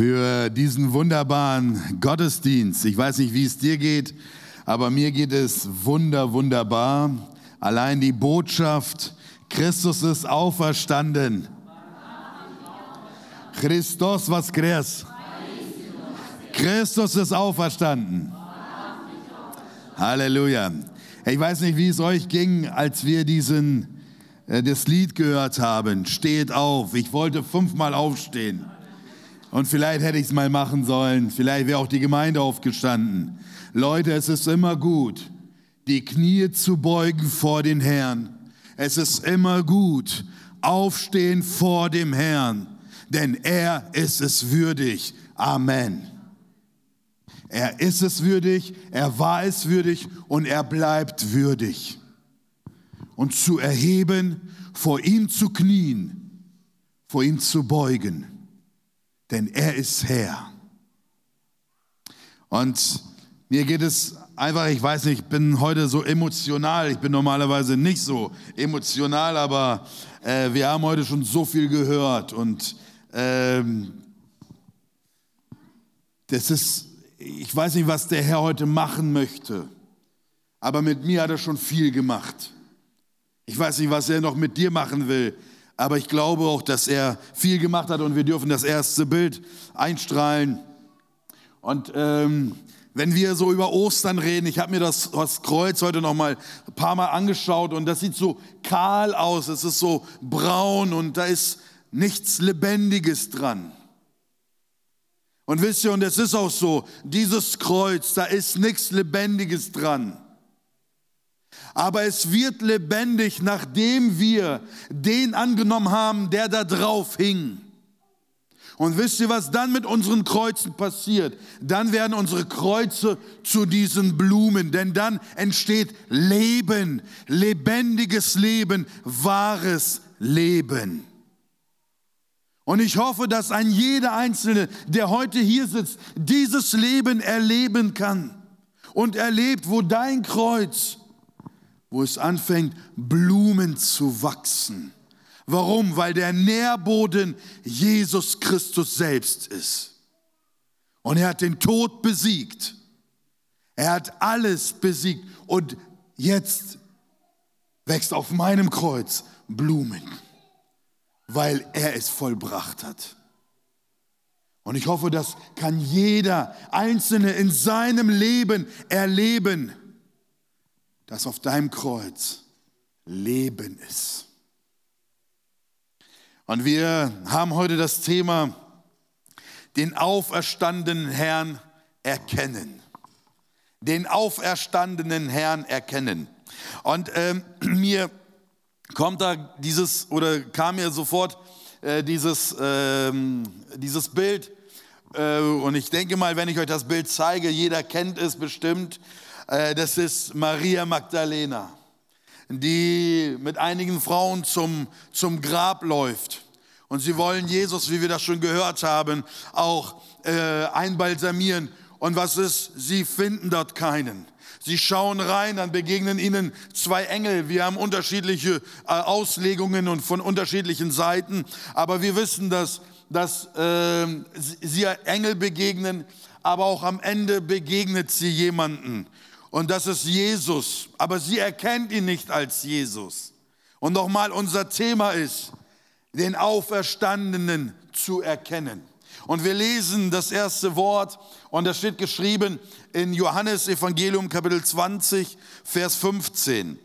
für diesen wunderbaren Gottesdienst. Ich weiß nicht, wie es dir geht, aber mir geht es wunder, wunderbar. Allein die Botschaft, Christus ist auferstanden. Christus, was crees? Christus ist auferstanden. Halleluja. Ich weiß nicht, wie es euch ging, als wir diesen, äh, das Lied gehört haben. Steht auf. Ich wollte fünfmal aufstehen. Und vielleicht hätte ich es mal machen sollen. Vielleicht wäre auch die Gemeinde aufgestanden. Leute, es ist immer gut, die Knie zu beugen vor den Herrn. Es ist immer gut, aufstehen vor dem Herrn, denn er ist es würdig. Amen. Er ist es würdig, er war es würdig und er bleibt würdig. Und zu erheben, vor ihm zu knien, vor ihm zu beugen, denn er ist Herr. Und mir geht es einfach, ich weiß nicht, ich bin heute so emotional, ich bin normalerweise nicht so emotional, aber äh, wir haben heute schon so viel gehört und ähm, das ist ich weiß nicht, was der Herr heute machen möchte, aber mit mir hat er schon viel gemacht. Ich weiß nicht, was er noch mit dir machen will, aber ich glaube auch, dass er viel gemacht hat und wir dürfen das erste Bild einstrahlen. Und ähm, wenn wir so über Ostern reden, ich habe mir das, das Kreuz heute noch mal ein paar Mal angeschaut und das sieht so kahl aus, es ist so braun und da ist nichts Lebendiges dran. Und wisst ihr, und es ist auch so, dieses Kreuz, da ist nichts Lebendiges dran. Aber es wird lebendig, nachdem wir den angenommen haben, der da drauf hing. Und wisst ihr, was dann mit unseren Kreuzen passiert? Dann werden unsere Kreuze zu diesen Blumen, denn dann entsteht Leben, lebendiges Leben, wahres Leben. Und ich hoffe, dass ein jeder Einzelne, der heute hier sitzt, dieses Leben erleben kann und erlebt, wo dein Kreuz, wo es anfängt, Blumen zu wachsen. Warum? Weil der Nährboden Jesus Christus selbst ist. Und er hat den Tod besiegt. Er hat alles besiegt. Und jetzt wächst auf meinem Kreuz Blumen weil er es vollbracht hat. Und ich hoffe, das kann jeder Einzelne in seinem Leben erleben, dass auf deinem Kreuz Leben ist. Und wir haben heute das Thema, den auferstandenen Herrn erkennen. Den auferstandenen Herrn erkennen. Und ähm, mir kommt da dieses oder kam mir sofort äh, dieses, äh, dieses Bild. Äh, und ich denke mal, wenn ich euch das Bild zeige, jeder kennt es bestimmt. Äh, das ist Maria Magdalena, die mit einigen Frauen zum, zum Grab läuft. Und sie wollen Jesus, wie wir das schon gehört haben, auch äh, einbalsamieren. Und was ist? Sie finden dort keinen. Sie schauen rein, dann begegnen ihnen zwei Engel. Wir haben unterschiedliche äh, Auslegungen und von unterschiedlichen Seiten, aber wir wissen, dass, dass äh, sie Engel begegnen, aber auch am Ende begegnet sie jemanden. Und das ist Jesus. Aber sie erkennt ihn nicht als Jesus. Und nochmal, unser Thema ist, den Auferstandenen zu erkennen. Und wir lesen das erste Wort und das steht geschrieben in Johannes Evangelium Kapitel 20, Vers 15,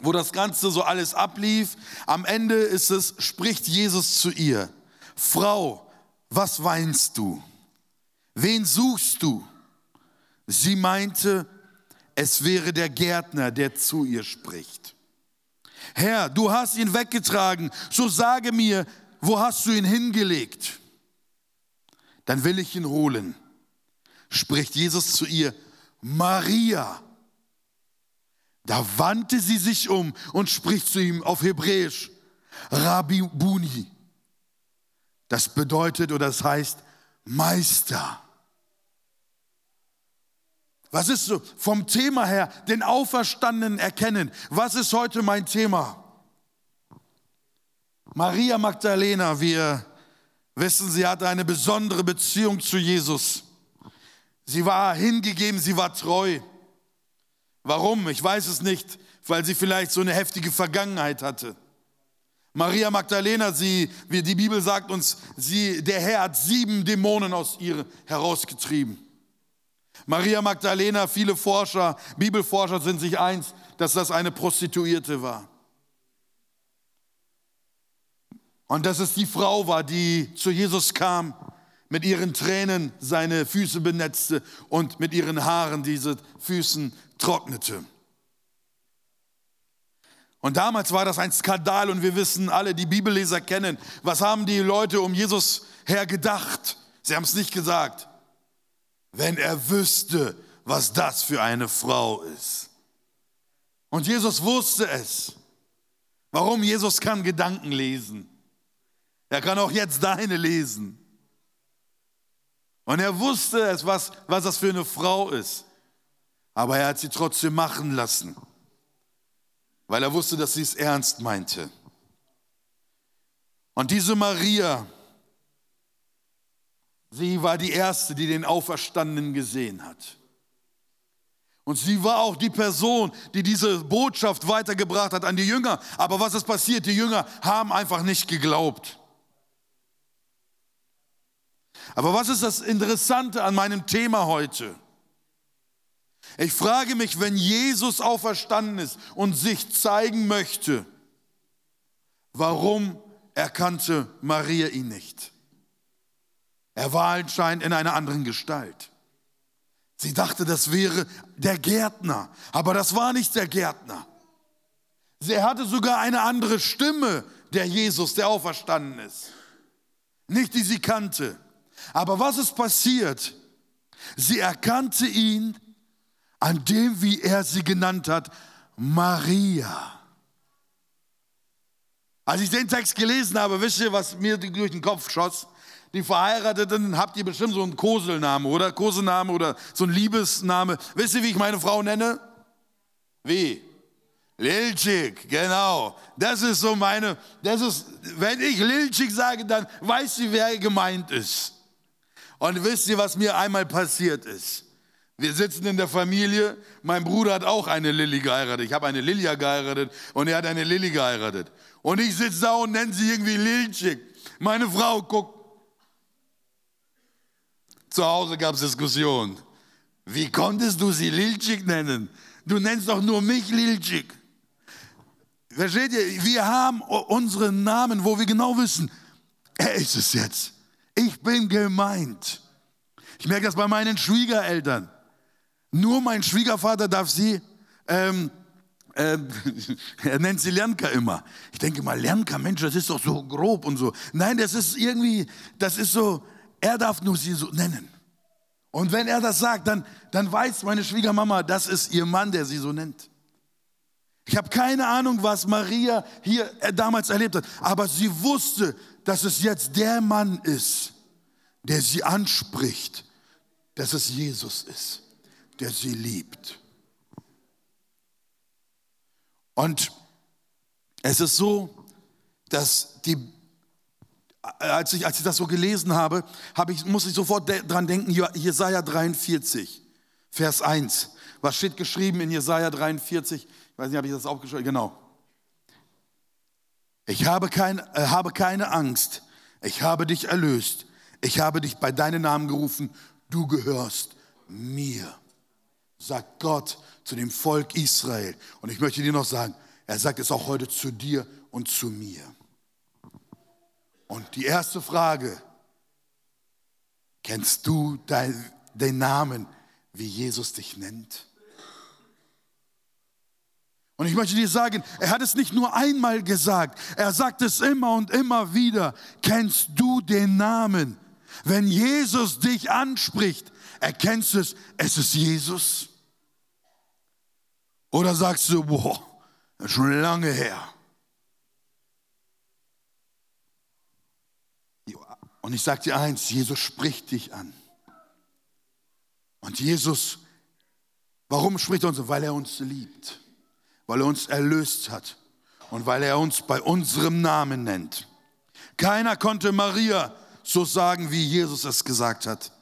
wo das Ganze so alles ablief. Am Ende ist es, spricht Jesus zu ihr, Frau, was weinst du? Wen suchst du? Sie meinte, es wäre der Gärtner, der zu ihr spricht. Herr, du hast ihn weggetragen, so sage mir, wo hast du ihn hingelegt? Dann will ich ihn holen spricht Jesus zu ihr, Maria. Da wandte sie sich um und spricht zu ihm auf Hebräisch, Rabbi Buni. Das bedeutet oder das heißt Meister. Was ist so vom Thema her, den Auferstandenen erkennen? Was ist heute mein Thema? Maria Magdalena, wir Wissen, sie hatte eine besondere Beziehung zu Jesus. Sie war hingegeben, sie war treu. Warum? Ich weiß es nicht, weil sie vielleicht so eine heftige Vergangenheit hatte. Maria Magdalena, sie, wie die Bibel sagt uns, sie, der Herr hat sieben Dämonen aus ihr herausgetrieben. Maria Magdalena, viele Forscher, Bibelforscher sind sich eins, dass das eine Prostituierte war. Und dass es die Frau war, die zu Jesus kam, mit ihren Tränen seine Füße benetzte und mit ihren Haaren diese Füßen trocknete. Und damals war das ein Skandal und wir wissen alle, die Bibelleser kennen, was haben die Leute um Jesus her gedacht? Sie haben es nicht gesagt. Wenn er wüsste, was das für eine Frau ist. Und Jesus wusste es. Warum? Jesus kann Gedanken lesen. Er kann auch jetzt deine lesen. Und er wusste es, was, was das für eine Frau ist. Aber er hat sie trotzdem machen lassen, weil er wusste, dass sie es ernst meinte. Und diese Maria, sie war die Erste, die den Auferstandenen gesehen hat. Und sie war auch die Person, die diese Botschaft weitergebracht hat an die Jünger. Aber was ist passiert? Die Jünger haben einfach nicht geglaubt. Aber was ist das Interessante an meinem Thema heute? Ich frage mich, wenn Jesus auferstanden ist und sich zeigen möchte, warum erkannte Maria ihn nicht? Er war anscheinend in einer anderen Gestalt. Sie dachte, das wäre der Gärtner, aber das war nicht der Gärtner. Sie hatte sogar eine andere Stimme, der Jesus, der auferstanden ist. Nicht die sie kannte. Aber was ist passiert? Sie erkannte ihn an dem, wie er sie genannt hat, Maria. Als ich den Text gelesen habe, wisst ihr, was mir durch den Kopf schoss? Die Verheirateten habt ihr bestimmt so einen Koselname oder Koselname oder so einen Liebesname. Wisst ihr, wie ich meine Frau nenne? Wie? Lilchik, genau. Das ist so meine, das ist, wenn ich Lilchik sage, dann weiß sie, wer gemeint ist. Und wisst ihr, was mir einmal passiert ist? Wir sitzen in der Familie. Mein Bruder hat auch eine Lilly geheiratet. Ich habe eine Lilia geheiratet und er hat eine Lilly geheiratet. Und ich sitze da und nenne sie irgendwie Lilchik. Meine Frau guckt. Zu Hause gab es Diskussionen. Wie konntest du sie Lilchik nennen? Du nennst doch nur mich Lilchik. Versteht ihr? Wir haben unseren Namen, wo wir genau wissen, er ist es jetzt. Ich bin gemeint. Ich merke das bei meinen Schwiegereltern. Nur mein Schwiegervater darf sie, ähm, äh, er nennt sie Lernka immer. Ich denke mal, Lernka, Mensch, das ist doch so grob und so. Nein, das ist irgendwie, das ist so, er darf nur sie so nennen. Und wenn er das sagt, dann, dann weiß meine Schwiegermama, das ist ihr Mann, der sie so nennt. Ich habe keine Ahnung, was Maria hier äh, damals erlebt hat, aber sie wusste, dass es jetzt der Mann ist, der sie anspricht, dass es Jesus ist, der sie liebt. Und es ist so, dass die, als ich, als ich das so gelesen habe, habe ich, muss ich sofort dran denken, Jesaja 43, Vers 1. Was steht geschrieben in Jesaja 43? Ich weiß nicht, habe ich das aufgeschrieben? Genau. Ich habe, kein, äh, habe keine Angst. Ich habe dich erlöst. Ich habe dich bei deinem Namen gerufen. Du gehörst mir. Sagt Gott zu dem Volk Israel. Und ich möchte dir noch sagen, er sagt es auch heute zu dir und zu mir. Und die erste Frage, kennst du dein, den Namen, wie Jesus dich nennt? Und ich möchte dir sagen, er hat es nicht nur einmal gesagt, er sagt es immer und immer wieder. Kennst du den Namen? Wenn Jesus dich anspricht, erkennst du es, es ist Jesus? Oder sagst du, boah, das ist schon lange her. Und ich sage dir eins, Jesus spricht dich an. Und Jesus, warum spricht er uns? Weil er uns liebt weil er uns erlöst hat und weil er uns bei unserem Namen nennt. Keiner konnte Maria so sagen, wie Jesus es gesagt hat.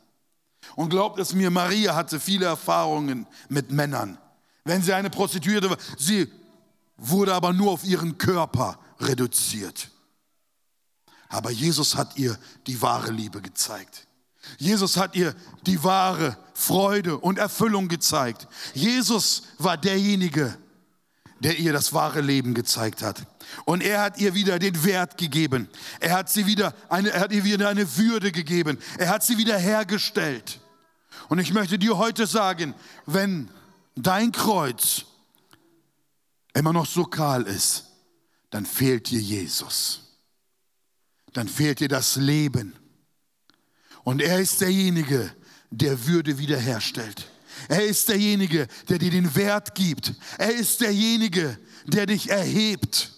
Und glaubt es mir, Maria hatte viele Erfahrungen mit Männern. Wenn sie eine Prostituierte war, sie wurde aber nur auf ihren Körper reduziert. Aber Jesus hat ihr die wahre Liebe gezeigt. Jesus hat ihr die wahre Freude und Erfüllung gezeigt. Jesus war derjenige, der ihr das wahre Leben gezeigt hat. Und er hat ihr wieder den Wert gegeben. Er hat, sie wieder eine, er hat ihr wieder eine Würde gegeben. Er hat sie wieder hergestellt. Und ich möchte dir heute sagen, wenn dein Kreuz immer noch so kahl ist, dann fehlt dir Jesus. Dann fehlt dir das Leben. Und er ist derjenige, der Würde wiederherstellt. Er ist derjenige, der dir den Wert gibt. Er ist derjenige, der dich erhebt.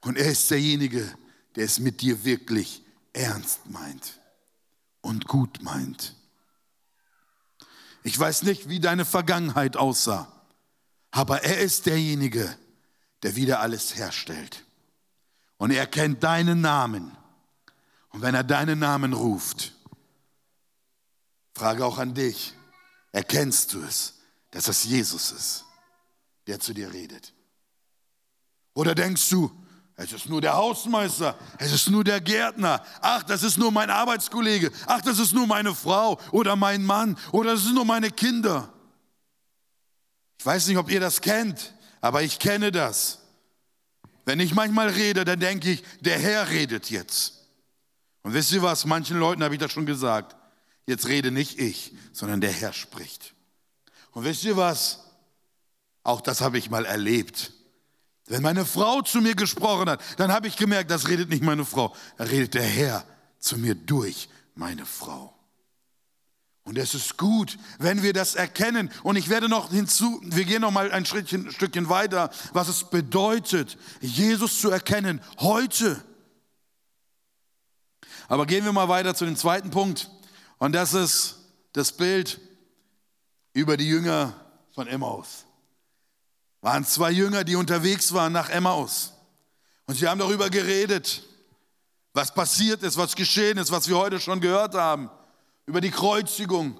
Und er ist derjenige, der es mit dir wirklich ernst meint und gut meint. Ich weiß nicht, wie deine Vergangenheit aussah, aber er ist derjenige, der wieder alles herstellt. Und er kennt deinen Namen. Und wenn er deinen Namen ruft, frage auch an dich, erkennst du es, dass es Jesus ist, der zu dir redet? Oder denkst du, es ist nur der Hausmeister, es ist nur der Gärtner, ach, das ist nur mein Arbeitskollege, ach, das ist nur meine Frau oder mein Mann oder das sind nur meine Kinder. Ich weiß nicht, ob ihr das kennt, aber ich kenne das. Wenn ich manchmal rede, dann denke ich, der Herr redet jetzt. Und wisst ihr was, manchen Leuten habe ich das schon gesagt. Jetzt rede nicht ich, sondern der Herr spricht. Und wisst ihr was? Auch das habe ich mal erlebt. Wenn meine Frau zu mir gesprochen hat, dann habe ich gemerkt, das redet nicht meine Frau, da redet der Herr zu mir durch meine Frau. Und es ist gut, wenn wir das erkennen. Und ich werde noch hinzu, wir gehen noch mal ein Schrittchen, Stückchen weiter, was es bedeutet, Jesus zu erkennen heute. Aber gehen wir mal weiter zu dem zweiten Punkt. Und das ist das Bild über die Jünger von Emmaus. Waren zwei Jünger, die unterwegs waren nach Emmaus. Und sie haben darüber geredet, was passiert ist, was geschehen ist, was wir heute schon gehört haben, über die Kreuzigung.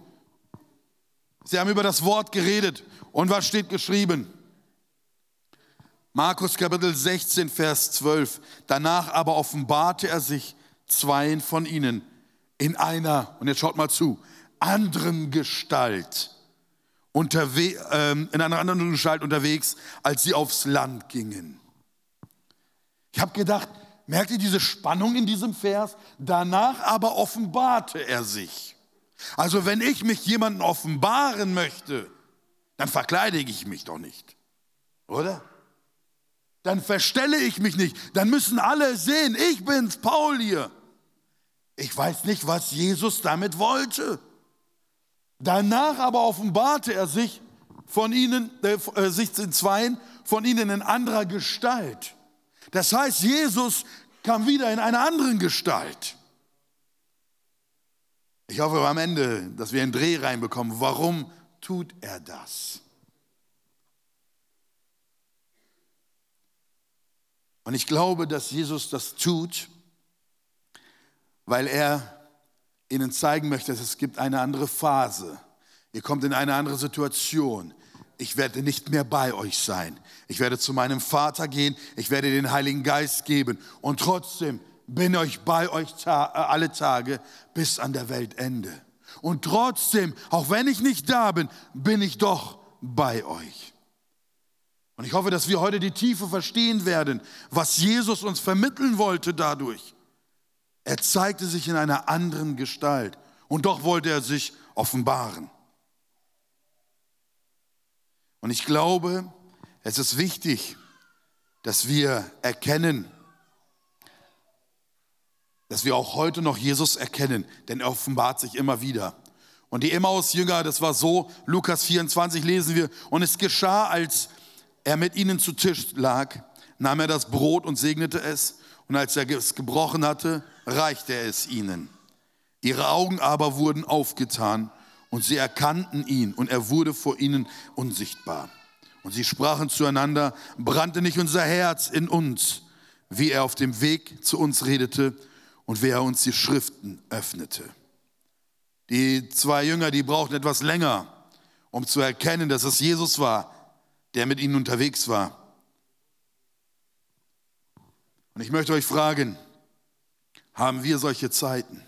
Sie haben über das Wort geredet. Und was steht geschrieben? Markus Kapitel 16, Vers 12. Danach aber offenbarte er sich zweien von ihnen in einer, und jetzt schaut mal zu, anderen Gestalt unterwe ähm, in einer anderen Gestalt unterwegs, als sie aufs Land gingen. Ich habe gedacht, merkt ihr diese Spannung in diesem Vers? Danach aber offenbarte er sich. Also wenn ich mich jemandem offenbaren möchte, dann verkleide ich mich doch nicht, oder? Dann verstelle ich mich nicht. Dann müssen alle sehen, ich bin's, Paul hier. Ich weiß nicht, was Jesus damit wollte. Danach aber offenbarte er sich von ihnen, äh, äh, sich in Zweien, von ihnen in anderer Gestalt. Das heißt, Jesus kam wieder in einer anderen Gestalt. Ich hoffe am Ende, dass wir einen Dreh reinbekommen. Warum tut er das? Und ich glaube, dass Jesus das tut, weil er ihnen zeigen möchte, dass es gibt eine andere Phase. Ihr kommt in eine andere Situation. Ich werde nicht mehr bei euch sein. Ich werde zu meinem Vater gehen. Ich werde den Heiligen Geist geben. Und trotzdem bin ich bei euch äh, alle Tage bis an der Weltende. Und trotzdem, auch wenn ich nicht da bin, bin ich doch bei euch. Und ich hoffe, dass wir heute die Tiefe verstehen werden, was Jesus uns vermitteln wollte dadurch. Er zeigte sich in einer anderen Gestalt und doch wollte er sich offenbaren. Und ich glaube, es ist wichtig, dass wir erkennen, dass wir auch heute noch Jesus erkennen, denn er offenbart sich immer wieder. Und die Emmaus-Jünger, das war so, Lukas 24 lesen wir, und es geschah, als er mit ihnen zu Tisch lag, nahm er das Brot und segnete es, und als er es gebrochen hatte, reichte er es ihnen. Ihre Augen aber wurden aufgetan und sie erkannten ihn und er wurde vor ihnen unsichtbar. Und sie sprachen zueinander, brannte nicht unser Herz in uns, wie er auf dem Weg zu uns redete und wer uns die Schriften öffnete. Die zwei Jünger, die brauchten etwas länger, um zu erkennen, dass es Jesus war, der mit ihnen unterwegs war. Und ich möchte euch fragen, haben wir solche Zeiten?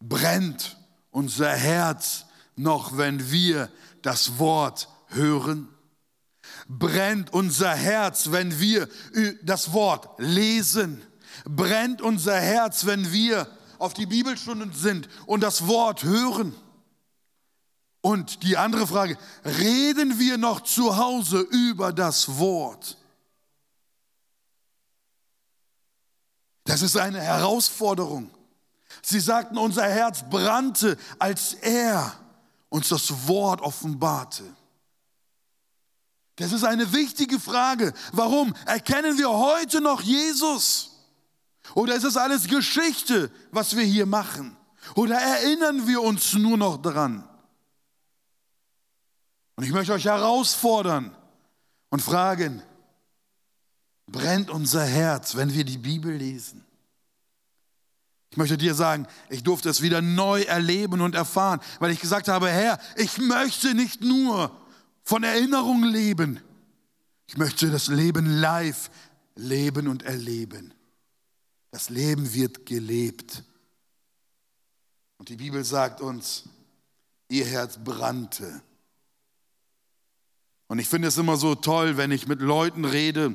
Brennt unser Herz noch, wenn wir das Wort hören? Brennt unser Herz, wenn wir das Wort lesen? Brennt unser Herz, wenn wir auf die Bibelstunden sind und das Wort hören? Und die andere Frage, reden wir noch zu Hause über das Wort? Das ist eine Herausforderung. Sie sagten, unser Herz brannte, als er uns das Wort offenbarte. Das ist eine wichtige Frage. Warum? Erkennen wir heute noch Jesus? Oder ist es alles Geschichte, was wir hier machen? Oder erinnern wir uns nur noch daran? Und ich möchte euch herausfordern und fragen, brennt unser Herz, wenn wir die Bibel lesen? Ich möchte dir sagen, ich durfte es wieder neu erleben und erfahren, weil ich gesagt habe, Herr, ich möchte nicht nur von Erinnerungen leben, ich möchte das Leben live leben und erleben. Das Leben wird gelebt. Und die Bibel sagt uns, ihr Herz brannte. Und ich finde es immer so toll, wenn ich mit Leuten rede,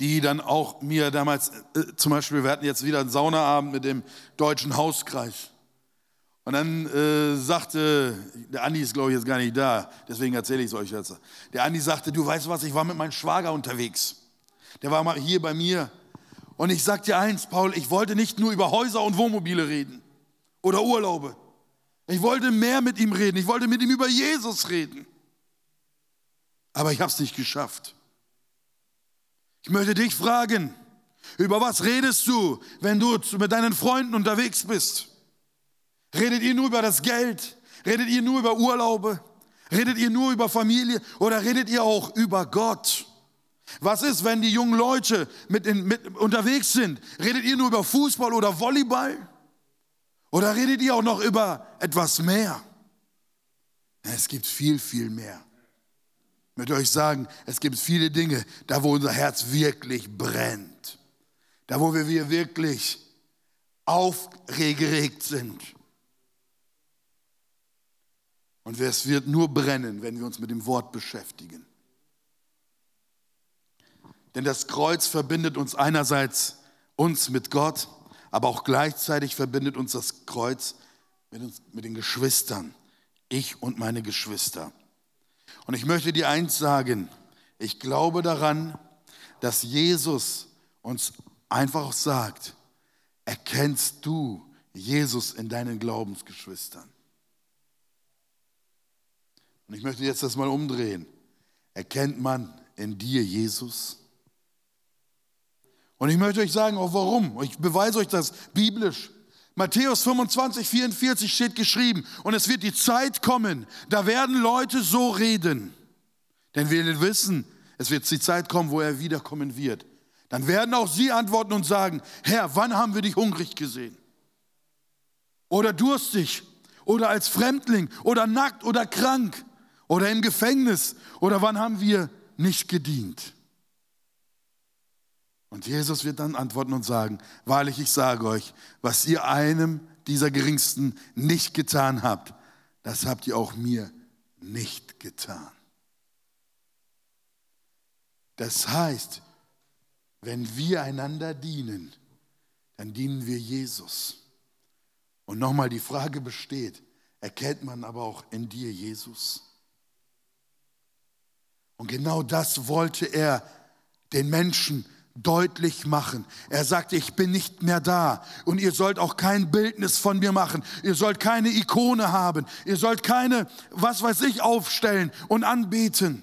die dann auch mir damals, äh, zum Beispiel, wir hatten jetzt wieder einen Saunaabend mit dem Deutschen Hauskreis. Und dann äh, sagte, der Andi ist glaube ich jetzt gar nicht da, deswegen erzähle ich es euch jetzt. Der Andi sagte, du weißt was, ich war mit meinem Schwager unterwegs. Der war mal hier bei mir. Und ich sag dir eins, Paul, ich wollte nicht nur über Häuser und Wohnmobile reden oder Urlaube. Ich wollte mehr mit ihm reden. Ich wollte mit ihm über Jesus reden. Aber ich habe es nicht geschafft. Ich möchte dich fragen, über was redest du, wenn du mit deinen Freunden unterwegs bist? Redet ihr nur über das Geld? Redet ihr nur über Urlaube? Redet ihr nur über Familie? Oder redet ihr auch über Gott? Was ist, wenn die jungen Leute mit, in, mit unterwegs sind? Redet ihr nur über Fußball oder Volleyball? Oder redet ihr auch noch über etwas mehr? Es gibt viel, viel mehr. Ich möchte euch sagen, es gibt viele Dinge, da wo unser Herz wirklich brennt. Da wo wir wirklich aufgeregt sind. Und es wird nur brennen, wenn wir uns mit dem Wort beschäftigen. Denn das Kreuz verbindet uns einerseits uns mit Gott, aber auch gleichzeitig verbindet uns das Kreuz mit, uns, mit den Geschwistern. Ich und meine Geschwister. Und ich möchte dir eins sagen. Ich glaube daran, dass Jesus uns einfach sagt, erkennst du Jesus in deinen Glaubensgeschwistern? Und ich möchte jetzt das mal umdrehen. Erkennt man in dir Jesus? Und ich möchte euch sagen, auch warum. Ich beweise euch das biblisch. Matthäus 25, 44 steht geschrieben, und es wird die Zeit kommen, da werden Leute so reden. Denn wir wissen, es wird die Zeit kommen, wo er wiederkommen wird. Dann werden auch sie antworten und sagen, Herr, wann haben wir dich hungrig gesehen? Oder durstig? Oder als Fremdling? Oder nackt oder krank? Oder im Gefängnis? Oder wann haben wir nicht gedient? Und Jesus wird dann antworten und sagen, wahrlich, ich sage euch, was ihr einem dieser Geringsten nicht getan habt, das habt ihr auch mir nicht getan. Das heißt, wenn wir einander dienen, dann dienen wir Jesus. Und nochmal die Frage besteht, erkennt man aber auch in dir Jesus? Und genau das wollte er den Menschen deutlich machen. Er sagte, ich bin nicht mehr da und ihr sollt auch kein Bildnis von mir machen. Ihr sollt keine Ikone haben. Ihr sollt keine, was weiß ich, aufstellen und anbeten.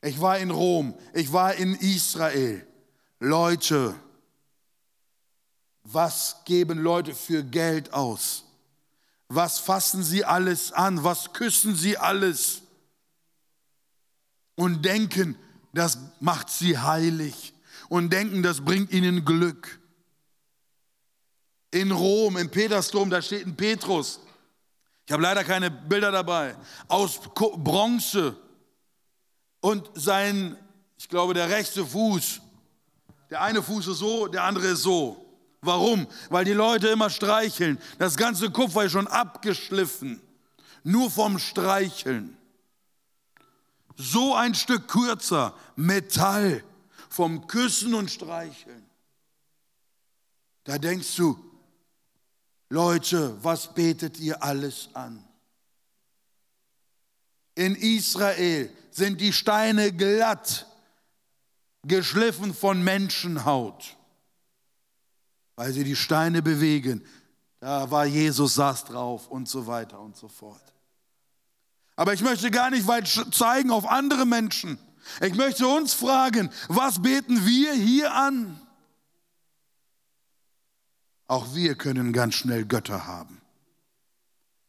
Ich war in Rom, ich war in Israel. Leute, was geben Leute für Geld aus? Was fassen sie alles an? Was küssen sie alles? Und denken, das macht sie heilig und denken, das bringt ihnen Glück. in Rom, im Petersdom, da steht ein Petrus. Ich habe leider keine Bilder dabei. Aus Bronze. Und sein, ich glaube, der rechte Fuß, der eine Fuß ist so, der andere ist so. Warum? Weil die Leute immer streicheln. Das ganze Kupfer ist schon abgeschliffen. Nur vom Streicheln. So ein Stück kürzer, Metall, vom Küssen und Streicheln. Da denkst du, Leute, was betet ihr alles an? In Israel sind die Steine glatt, geschliffen von Menschenhaut, weil sie die Steine bewegen. Da war Jesus, saß drauf und so weiter und so fort. Aber ich möchte gar nicht weit zeigen auf andere Menschen. Ich möchte uns fragen, was beten wir hier an? Auch wir können ganz schnell Götter haben.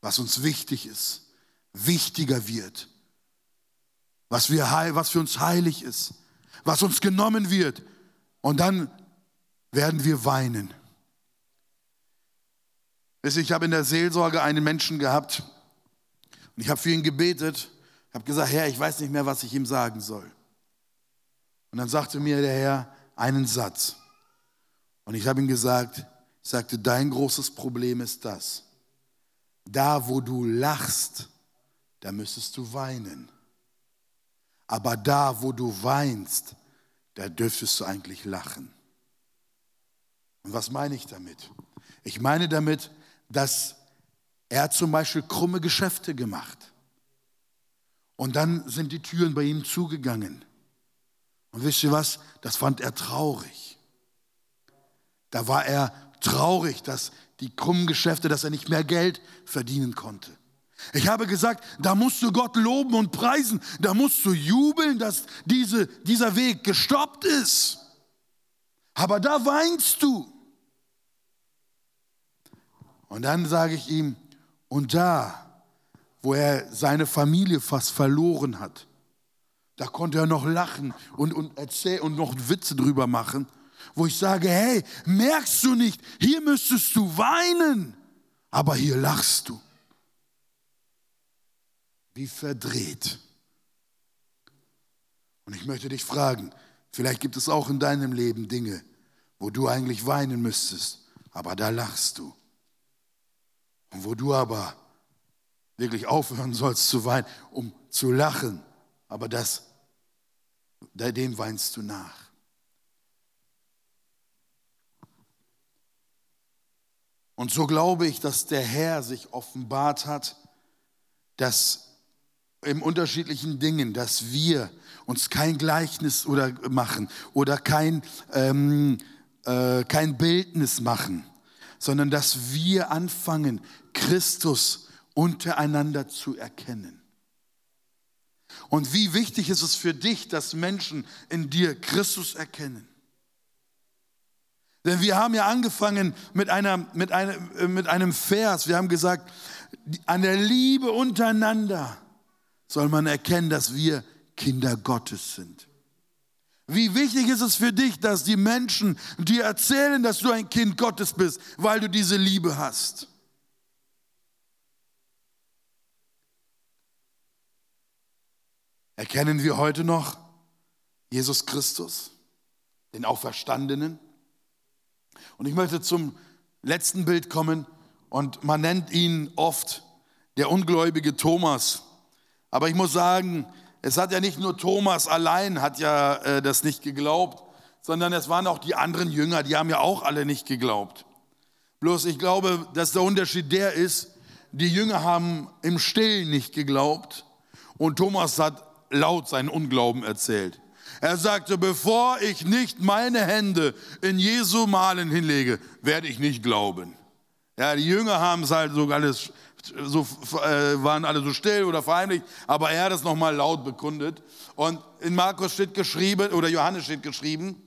Was uns wichtig ist, wichtiger wird. Was, wir, was für uns heilig ist, was uns genommen wird. Und dann werden wir weinen. Ich habe in der Seelsorge einen Menschen gehabt und ich habe für ihn gebetet, habe gesagt, Herr, ich weiß nicht mehr, was ich ihm sagen soll. Und dann sagte mir der Herr einen Satz. Und ich habe ihm gesagt, ich sagte, dein großes Problem ist das. Da, wo du lachst, da müsstest du weinen. Aber da, wo du weinst, da dürftest du eigentlich lachen. Und was meine ich damit? Ich meine damit, dass er zum Beispiel krumme Geschäfte gemacht. Und dann sind die Türen bei ihm zugegangen. Und wisst ihr was? Das fand er traurig. Da war er traurig, dass die krummen Geschäfte, dass er nicht mehr Geld verdienen konnte. Ich habe gesagt, da musst du Gott loben und preisen, da musst du jubeln, dass diese, dieser Weg gestoppt ist. Aber da weinst du. Und dann sage ich ihm, und da, wo er seine Familie fast verloren hat, da konnte er noch lachen und, und erzählen und noch Witze drüber machen wo ich sage, hey, merkst du nicht, hier müsstest du weinen, aber hier lachst du. Wie verdreht. Und ich möchte dich fragen, vielleicht gibt es auch in deinem Leben Dinge, wo du eigentlich weinen müsstest, aber da lachst du. Und wo du aber wirklich aufhören sollst zu weinen, um zu lachen, aber das, dem weinst du nach. Und so glaube ich, dass der Herr sich offenbart hat, dass im unterschiedlichen Dingen, dass wir uns kein Gleichnis oder machen oder kein, ähm, äh, kein Bildnis machen, sondern dass wir anfangen, Christus untereinander zu erkennen. Und wie wichtig ist es für dich, dass Menschen in dir Christus erkennen? Denn wir haben ja angefangen mit, einer, mit, einem, äh, mit einem Vers. Wir haben gesagt, an der Liebe untereinander soll man erkennen, dass wir Kinder Gottes sind. Wie wichtig ist es für dich, dass die Menschen dir erzählen, dass du ein Kind Gottes bist, weil du diese Liebe hast? Erkennen wir heute noch Jesus Christus, den Auferstandenen? Und ich möchte zum letzten Bild kommen und man nennt ihn oft der ungläubige Thomas. Aber ich muss sagen, es hat ja nicht nur Thomas allein hat ja äh, das nicht geglaubt, sondern es waren auch die anderen Jünger, die haben ja auch alle nicht geglaubt. Bloß ich glaube, dass der Unterschied der ist, die Jünger haben im Stillen nicht geglaubt und Thomas hat laut seinen Unglauben erzählt. Er sagte, bevor ich nicht meine Hände in Jesu Malen hinlege, werde ich nicht glauben. Ja, die Jünger haben es halt so alles, so, äh, waren alle so still oder verheimlicht, aber er hat es nochmal laut bekundet. Und in Markus steht geschrieben, oder Johannes steht geschrieben,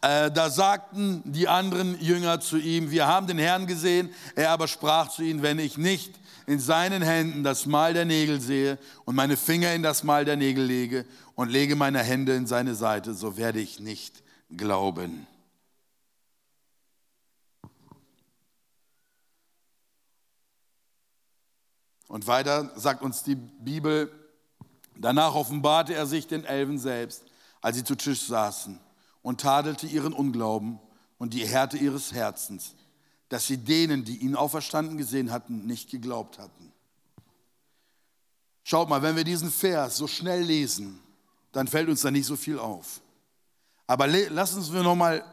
äh, da sagten die anderen Jünger zu ihm, wir haben den Herrn gesehen, er aber sprach zu ihnen, wenn ich nicht in seinen Händen das Mal der Nägel sehe und meine Finger in das Mal der Nägel lege und lege meine Hände in seine Seite, so werde ich nicht glauben. Und weiter sagt uns die Bibel, danach offenbarte er sich den Elfen selbst, als sie zu Tisch saßen, und tadelte ihren Unglauben und die Härte ihres Herzens dass sie denen, die ihn auferstanden gesehen hatten, nicht geglaubt hatten. Schaut mal, wenn wir diesen Vers so schnell lesen, dann fällt uns da nicht so viel auf. Aber lass uns wir nochmal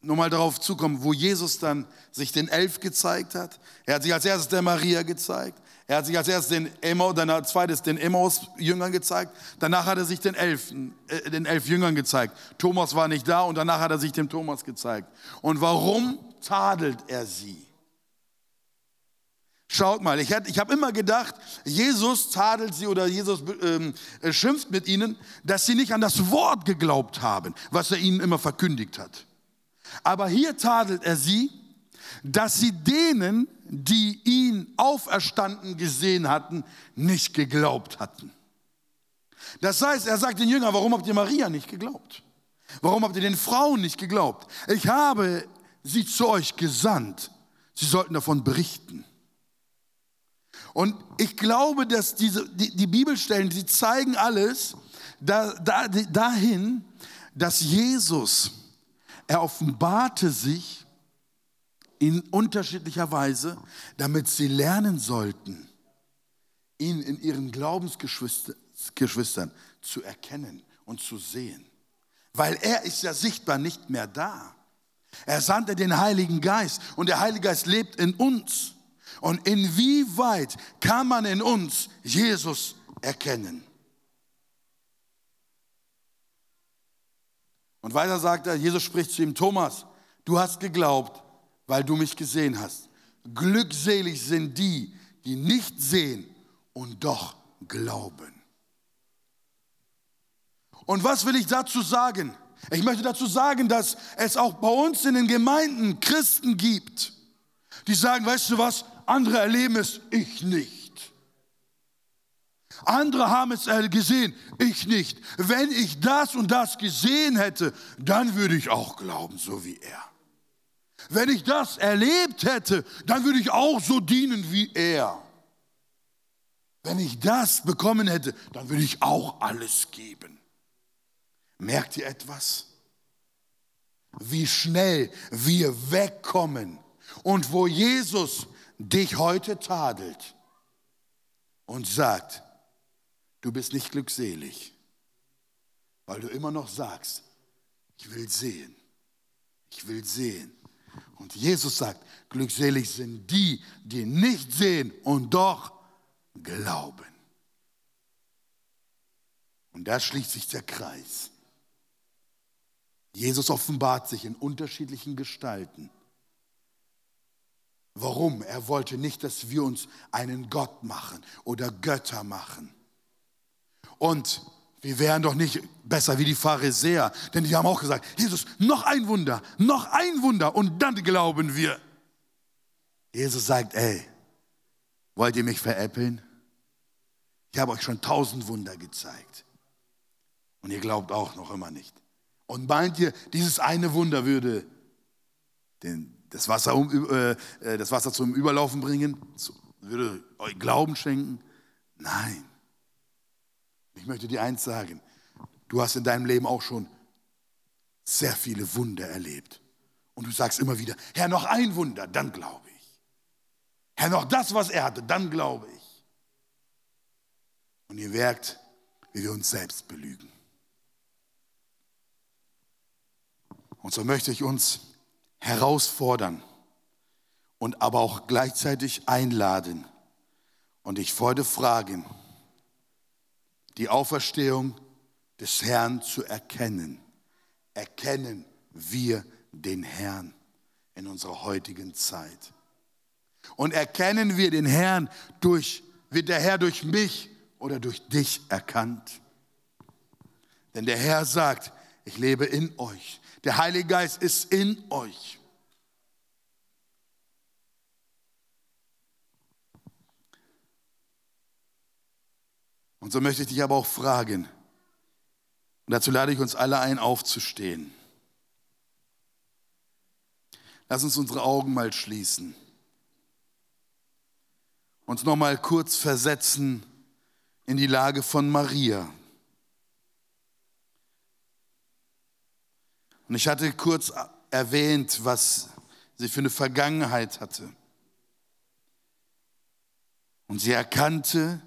noch mal darauf zukommen, wo Jesus dann sich den Elf gezeigt hat. Er hat sich als erstes der Maria gezeigt. Er hat sich als erstes den Emmaus, dann als zweites den Emmaus-Jüngern gezeigt. Danach hat er sich den elf, äh, den elf Jüngern gezeigt. Thomas war nicht da und danach hat er sich dem Thomas gezeigt. Und warum tadelt er sie? Schaut mal, ich, ich habe immer gedacht, Jesus tadelt sie oder Jesus ähm, äh, schimpft mit ihnen, dass sie nicht an das Wort geglaubt haben, was er ihnen immer verkündigt hat. Aber hier tadelt er sie, dass sie denen, die ihn auferstanden gesehen hatten, nicht geglaubt hatten. Das heißt, er sagt den Jüngern, warum habt ihr Maria nicht geglaubt? Warum habt ihr den Frauen nicht geglaubt? Ich habe sie zu euch gesandt. Sie sollten davon berichten. Und ich glaube, dass diese, die, die Bibelstellen, die zeigen alles da, da, dahin, dass Jesus, er offenbarte sich in unterschiedlicher Weise, damit sie lernen sollten, ihn in ihren Glaubensgeschwistern zu erkennen und zu sehen. Weil er ist ja sichtbar nicht mehr da. Er sandte den Heiligen Geist und der Heilige Geist lebt in uns. Und inwieweit kann man in uns Jesus erkennen? Und weiter sagt er, Jesus spricht zu ihm, Thomas, du hast geglaubt, weil du mich gesehen hast. Glückselig sind die, die nicht sehen und doch glauben. Und was will ich dazu sagen? Ich möchte dazu sagen, dass es auch bei uns in den Gemeinden Christen gibt, die sagen, weißt du was, andere erleben es, ich nicht. Andere haben es gesehen, ich nicht. Wenn ich das und das gesehen hätte, dann würde ich auch glauben, so wie er. Wenn ich das erlebt hätte, dann würde ich auch so dienen wie er. Wenn ich das bekommen hätte, dann würde ich auch alles geben. Merkt ihr etwas? Wie schnell wir wegkommen und wo Jesus dich heute tadelt und sagt, du bist nicht glückselig, weil du immer noch sagst, ich will sehen, ich will sehen. Und Jesus sagt, glückselig sind die, die nicht sehen und doch glauben. Und da schließt sich der Kreis. Jesus offenbart sich in unterschiedlichen Gestalten. Warum? Er wollte nicht, dass wir uns einen Gott machen oder Götter machen. Und wir wären doch nicht besser wie die Pharisäer, denn die haben auch gesagt, Jesus, noch ein Wunder, noch ein Wunder und dann glauben wir. Jesus sagt, ey, wollt ihr mich veräppeln? Ich habe euch schon tausend Wunder gezeigt und ihr glaubt auch noch immer nicht. Und meint ihr, dieses eine Wunder würde den, das, Wasser um, äh, äh das Wasser zum Überlaufen bringen? Würde euch Glauben schenken? Nein. Ich möchte dir eins sagen. Du hast in deinem Leben auch schon sehr viele Wunder erlebt. Und du sagst immer wieder, Herr, noch ein Wunder, dann glaube ich. Herr, noch das, was er hatte, dann glaube ich. Und ihr merkt, wie wir uns selbst belügen. Und so möchte ich uns herausfordern und aber auch gleichzeitig einladen und dich heute fragen, die Auferstehung des Herrn zu erkennen. Erkennen wir den Herrn in unserer heutigen Zeit. Und erkennen wir den Herrn durch, wird der Herr durch mich oder durch dich erkannt? Denn der Herr sagt, ich lebe in euch. Der Heilige Geist ist in euch. Und so möchte ich dich aber auch fragen, und dazu lade ich uns alle ein, aufzustehen. Lass uns unsere Augen mal schließen. uns noch mal kurz versetzen in die Lage von Maria. Und ich hatte kurz erwähnt, was sie für eine Vergangenheit hatte. Und sie erkannte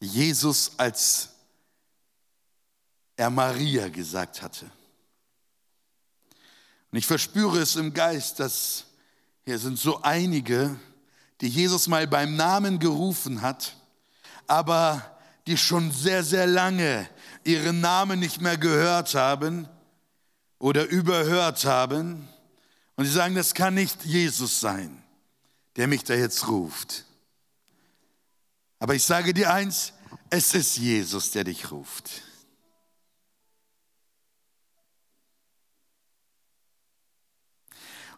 Jesus, als er Maria gesagt hatte. Und ich verspüre es im Geist, dass hier sind so einige, die Jesus mal beim Namen gerufen hat, aber die schon sehr, sehr lange ihren Namen nicht mehr gehört haben oder überhört haben. Und sie sagen, das kann nicht Jesus sein, der mich da jetzt ruft. Aber ich sage dir eins, es ist Jesus, der dich ruft.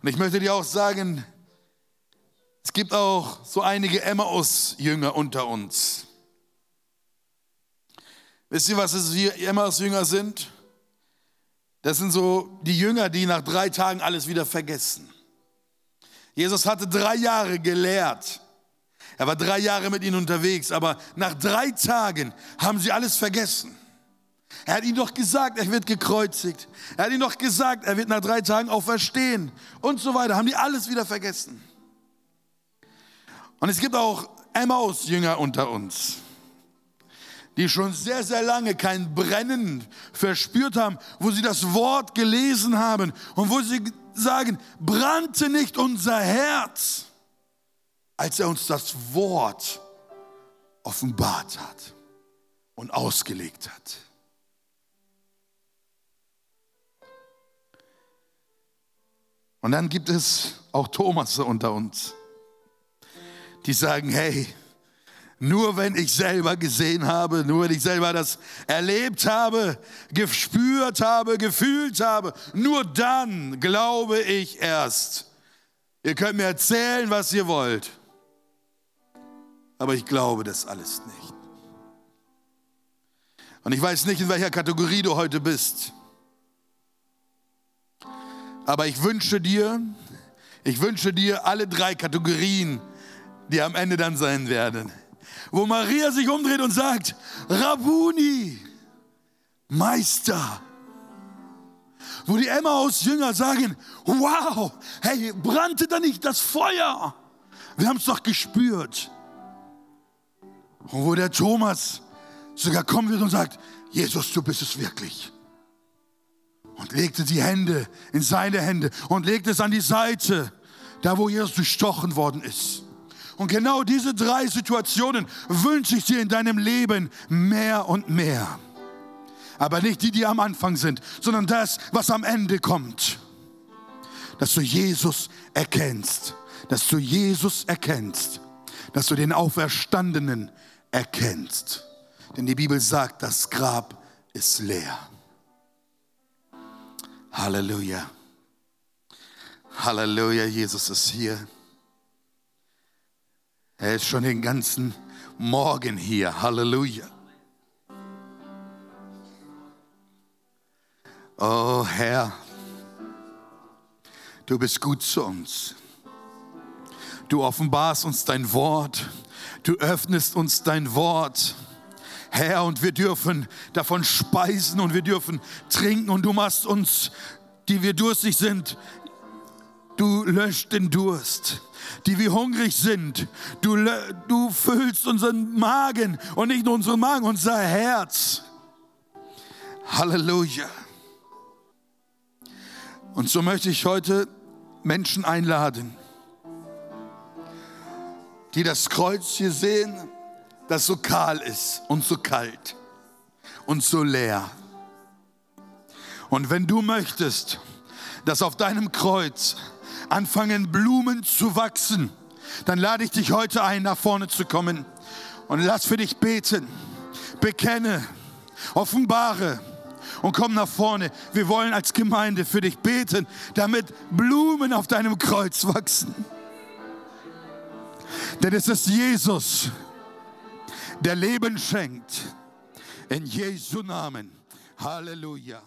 Und ich möchte dir auch sagen, es gibt auch so einige Emmaus-Jünger unter uns. Wisst ihr, was es wir Emmaus-Jünger sind? Das sind so die Jünger, die nach drei Tagen alles wieder vergessen. Jesus hatte drei Jahre gelehrt. Er war drei Jahre mit ihnen unterwegs, aber nach drei Tagen haben sie alles vergessen. Er hat ihnen doch gesagt, er wird gekreuzigt. Er hat ihnen doch gesagt, er wird nach drei Tagen auferstehen und so weiter. Haben die alles wieder vergessen. Und es gibt auch Emmaus-Jünger unter uns, die schon sehr, sehr lange kein Brennen verspürt haben, wo sie das Wort gelesen haben und wo sie sagen, brannte nicht unser Herz, als er uns das Wort offenbart hat und ausgelegt hat. Und dann gibt es auch Thomas unter uns, die sagen, hey, nur wenn ich selber gesehen habe, nur wenn ich selber das erlebt habe, gespürt habe, gefühlt habe, nur dann glaube ich erst. Ihr könnt mir erzählen, was ihr wollt, aber ich glaube das alles nicht. Und ich weiß nicht, in welcher Kategorie du heute bist. Aber ich wünsche dir, ich wünsche dir alle drei Kategorien, die am Ende dann sein werden. Wo Maria sich umdreht und sagt, Rabuni, Meister. Wo die Emmaus-Jünger sagen, wow, hey, brannte da nicht das Feuer? Wir haben es doch gespürt. Und wo der Thomas sogar kommen wird und sagt, Jesus, du bist es wirklich und legte die Hände in seine Hände und legte es an die Seite, da wo Jesus durchstochen worden ist. Und genau diese drei Situationen wünsche ich dir in deinem Leben mehr und mehr. Aber nicht die, die am Anfang sind, sondern das, was am Ende kommt. Dass du Jesus erkennst, dass du Jesus erkennst, dass du den Auferstandenen erkennst. Denn die Bibel sagt, das Grab ist leer. Halleluja. Halleluja, Jesus ist hier. Er ist schon den ganzen Morgen hier. Halleluja. Oh Herr, du bist gut zu uns. Du offenbarst uns dein Wort. Du öffnest uns dein Wort. Herr, und wir dürfen davon speisen und wir dürfen trinken und du machst uns, die wir durstig sind, du löscht den Durst. Die wir hungrig sind, du, du füllst unseren Magen und nicht nur unseren Magen, unser Herz. Halleluja. Und so möchte ich heute Menschen einladen, die das Kreuz hier sehen das so kahl ist und so kalt und so leer. Und wenn du möchtest, dass auf deinem Kreuz anfangen Blumen zu wachsen, dann lade ich dich heute ein, nach vorne zu kommen und lass für dich beten. Bekenne, offenbare und komm nach vorne. Wir wollen als Gemeinde für dich beten, damit Blumen auf deinem Kreuz wachsen. Denn es ist Jesus, der Leben schenkt. In Jesu Namen. Halleluja.